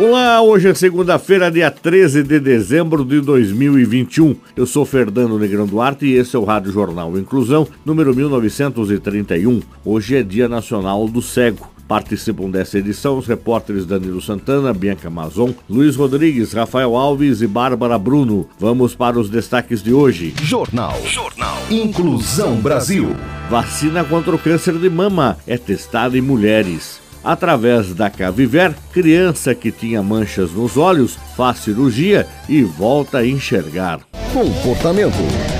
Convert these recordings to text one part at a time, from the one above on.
Olá, hoje é segunda-feira, dia 13 de dezembro de 2021. Eu sou Fernando Negrão Duarte e esse é o Rádio Jornal Inclusão, número 1931. Hoje é Dia Nacional do Cego. Participam dessa edição os repórteres Danilo Santana, Bianca Mazon, Luiz Rodrigues, Rafael Alves e Bárbara Bruno. Vamos para os destaques de hoje. Jornal. Jornal. Inclusão Brasil. Vacina contra o câncer de mama é testada em mulheres. Através da Caviver, criança que tinha manchas nos olhos faz cirurgia e volta a enxergar. Comportamento.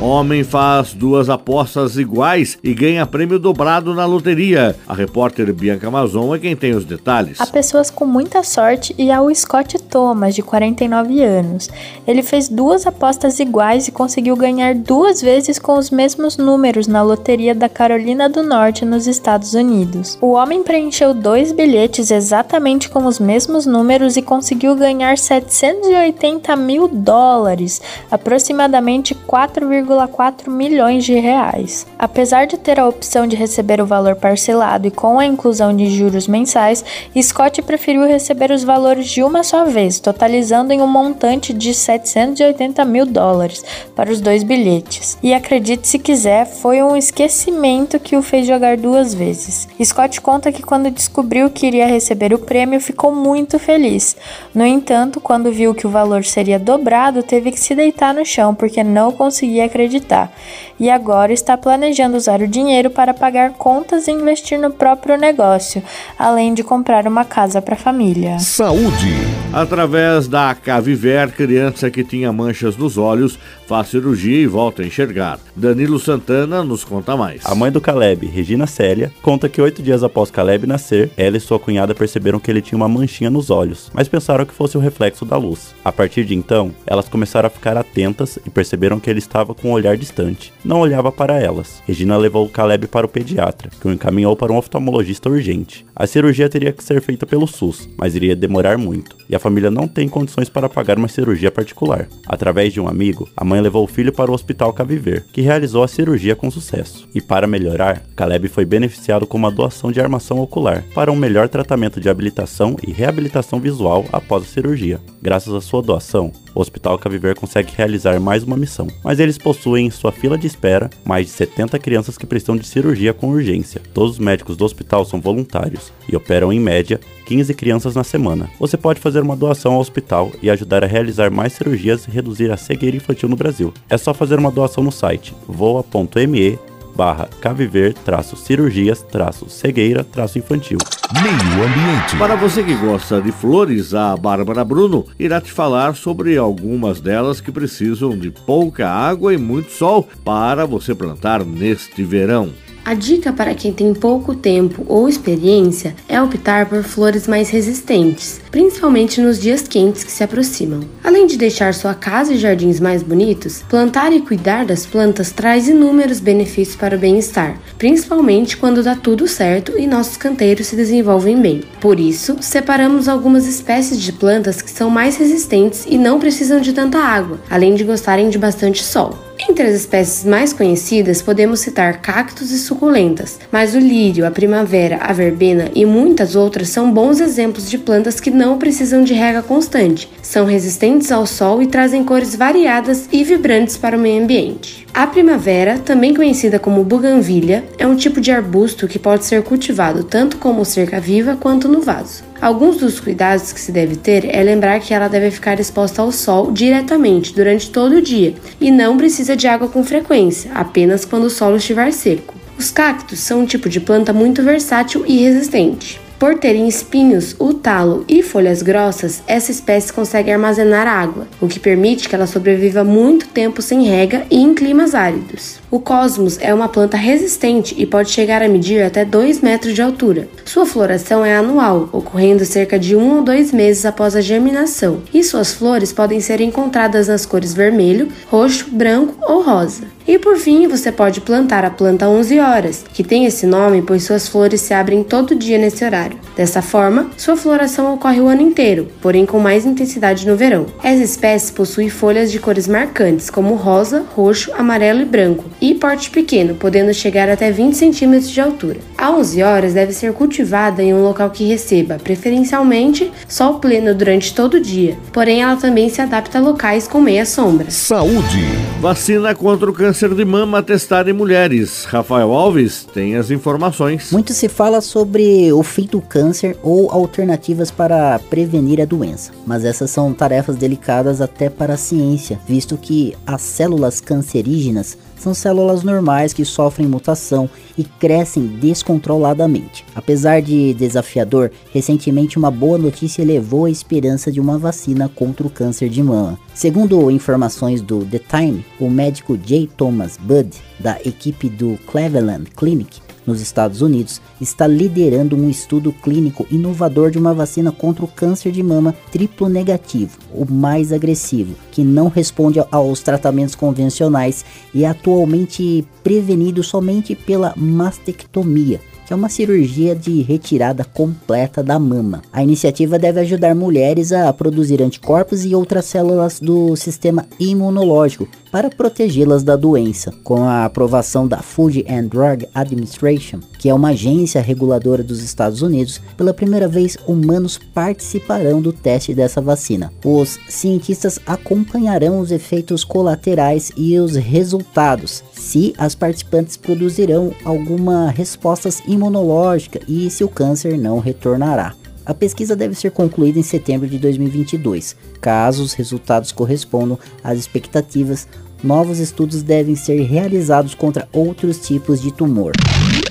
Homem faz duas apostas iguais e ganha prêmio dobrado na loteria. A repórter Bianca Amazon é quem tem os detalhes. Há pessoas com muita sorte e há o Scott Thomas, de 49 anos. Ele fez duas apostas iguais e conseguiu ganhar duas vezes com os mesmos números na loteria da Carolina do Norte, nos Estados Unidos. O homem preencheu dois bilhetes exatamente com os mesmos números e conseguiu ganhar 780 mil dólares, aproximadamente 4, 1,4 milhões de reais. Apesar de ter a opção de receber o valor parcelado e com a inclusão de juros mensais, Scott preferiu receber os valores de uma só vez, totalizando em um montante de 780 mil dólares para os dois bilhetes. E acredite se quiser, foi um esquecimento que o fez jogar duas vezes. Scott conta que quando descobriu que iria receber o prêmio, ficou muito feliz. No entanto, quando viu que o valor seria dobrado, teve que se deitar no chão porque não conseguia acreditar acreditar, e agora está planejando usar o dinheiro para pagar contas e investir no próprio negócio, além de comprar uma casa para a família. Saúde. Através da Caviver, criança que tinha manchas nos olhos faz cirurgia e volta a enxergar. Danilo Santana nos conta mais. A mãe do Caleb, Regina Célia, conta que oito dias após Caleb nascer, ela e sua cunhada perceberam que ele tinha uma manchinha nos olhos, mas pensaram que fosse o reflexo da luz. A partir de então, elas começaram a ficar atentas e perceberam que ele estava com um olhar distante. Não olhava para elas. Regina levou Caleb para o pediatra, que o encaminhou para um oftalmologista urgente. A cirurgia teria que ser feita pelo SUS, mas iria demorar muito, e a família não tem condições para pagar uma cirurgia particular. Através de um amigo, a mãe levou o filho para o Hospital Caviver, que realizou a cirurgia com sucesso. E para melhorar, Caleb foi beneficiado com uma doação de armação ocular para um melhor tratamento de habilitação e reabilitação visual após a cirurgia. Graças à sua doação, o Hospital Caviver consegue realizar mais uma missão, mas eles possuem em sua fila de espera mais de 70 crianças que precisam de cirurgia com urgência. Todos os médicos do hospital são voluntários e operam em média 15 crianças na semana. Você pode fazer uma doação ao hospital e ajudar a realizar mais cirurgias e reduzir a cegueira infantil no Brasil. É só fazer uma doação no site voa.me barra caviver traço cirurgias traço cegueira traço infantil. Meio ambiente. Para você que gosta de flores, a Bárbara Bruno irá te falar sobre algumas delas que precisam de pouca água e muito sol para você plantar neste verão. A dica para quem tem pouco tempo ou experiência é optar por flores mais resistentes, principalmente nos dias quentes que se aproximam. Além de deixar sua casa e jardins mais bonitos, plantar e cuidar das plantas traz inúmeros benefícios para o bem-estar, principalmente quando dá tudo certo e nossos canteiros se desenvolvem bem. Por isso, separamos algumas espécies de plantas que são mais resistentes e não precisam de tanta água, além de gostarem de bastante sol. Entre as espécies mais conhecidas, podemos citar cactos e suculentas, mas o lírio, a primavera, a verbena e muitas outras são bons exemplos de plantas que não precisam de rega constante, são resistentes ao sol e trazem cores variadas e vibrantes para o meio ambiente. A primavera, também conhecida como buganvília, é um tipo de arbusto que pode ser cultivado tanto como cerca viva quanto no vaso. Alguns dos cuidados que se deve ter é lembrar que ela deve ficar exposta ao sol diretamente durante todo o dia e não precisa de água com frequência, apenas quando o solo estiver seco. Os cactos são um tipo de planta muito versátil e resistente. Por terem espinhos, o talo e folhas grossas, essa espécie consegue armazenar água, o que permite que ela sobreviva muito tempo sem rega e em climas áridos. O cosmos é uma planta resistente e pode chegar a medir até 2 metros de altura. Sua floração é anual, ocorrendo cerca de um ou dois meses após a germinação, e suas flores podem ser encontradas nas cores vermelho, roxo, branco ou rosa. E por fim, você pode plantar a planta 11 horas, que tem esse nome pois suas flores se abrem todo dia nesse horário. Dessa forma, sua floração ocorre o ano inteiro, porém com mais intensidade no verão. Essa espécie possui folhas de cores marcantes, como rosa, roxo, amarelo e branco, e porte pequeno, podendo chegar até 20 centímetros de altura. A 11 horas deve ser cultivada em um local que receba, preferencialmente, sol pleno durante todo o dia, porém ela também se adapta a locais com meia sombra. Saúde. Vacina contra o câncer de mama testada em mulheres. Rafael Alves tem as informações. Muito se fala sobre o fim do câncer ou alternativas para prevenir a doença, mas essas são tarefas delicadas até para a ciência, visto que as células cancerígenas são células normais que sofrem mutação e crescem descontroladamente. Apesar de desafiador, recentemente uma boa notícia elevou a esperança de uma vacina contra o câncer de mama. Segundo informações do The Time, o médico J. Thomas Budd, da equipe do Cleveland Clinic, nos Estados Unidos, está liderando um estudo clínico inovador de uma vacina contra o câncer de mama triplo negativo, o mais agressivo, que não responde aos tratamentos convencionais e é atualmente prevenido somente pela mastectomia que é uma cirurgia de retirada completa da mama. A iniciativa deve ajudar mulheres a produzir anticorpos e outras células do sistema imunológico para protegê-las da doença. Com a aprovação da Food and Drug Administration, que é uma agência reguladora dos Estados Unidos, pela primeira vez humanos participarão do teste dessa vacina. Os cientistas acompanharão os efeitos colaterais e os resultados, se as participantes produzirão alguma respostas imunológicas imunológica e se o câncer não retornará. A pesquisa deve ser concluída em setembro de 2022. Caso os resultados correspondam às expectativas, novos estudos devem ser realizados contra outros tipos de tumor.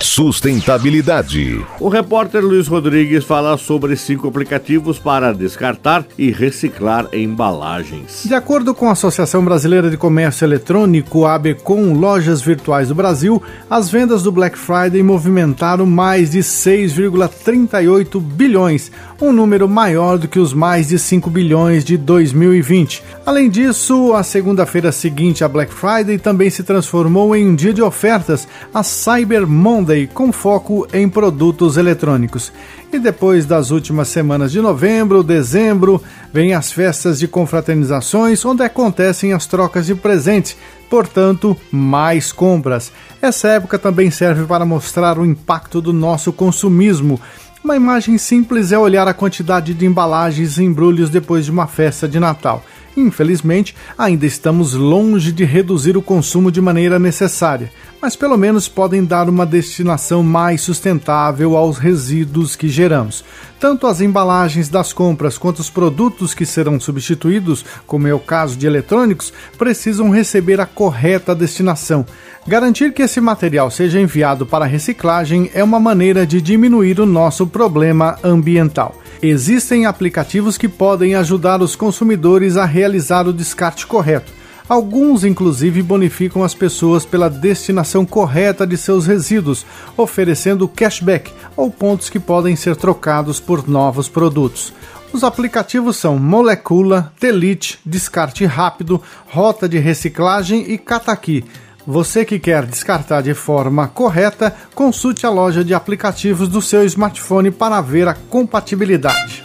Sustentabilidade. O repórter Luiz Rodrigues fala sobre cinco aplicativos para descartar e reciclar embalagens. De acordo com a Associação Brasileira de Comércio Eletrônico, a ABCOM Lojas Virtuais do Brasil, as vendas do Black Friday movimentaram mais de 6,38 bilhões, um número maior do que os mais de 5 bilhões de 2020. Além disso, a segunda-feira seguinte a Black Friday também se transformou em um dia de ofertas, a Cyber Monday, com foco em produtos eletrônicos. E depois das últimas semanas de novembro, dezembro, vem as festas de confraternizações, onde acontecem as trocas de presentes, portanto, mais compras. Essa época também serve para mostrar o impacto do nosso consumismo uma imagem simples é olhar a quantidade de embalagens e embrulhos depois de uma festa de Natal. Infelizmente, ainda estamos longe de reduzir o consumo de maneira necessária, mas pelo menos podem dar uma destinação mais sustentável aos resíduos que geramos. Tanto as embalagens das compras quanto os produtos que serão substituídos, como é o caso de eletrônicos, precisam receber a correta destinação. Garantir que esse material seja enviado para reciclagem é uma maneira de diminuir o nosso problema ambiental. Existem aplicativos que podem ajudar os consumidores a realizar o descarte correto. Alguns, inclusive, bonificam as pessoas pela destinação correta de seus resíduos, oferecendo cashback ou pontos que podem ser trocados por novos produtos. Os aplicativos são Molecula, Telite, Descarte Rápido, Rota de Reciclagem e Cataqui. Você que quer descartar de forma correta, consulte a loja de aplicativos do seu smartphone para ver a compatibilidade.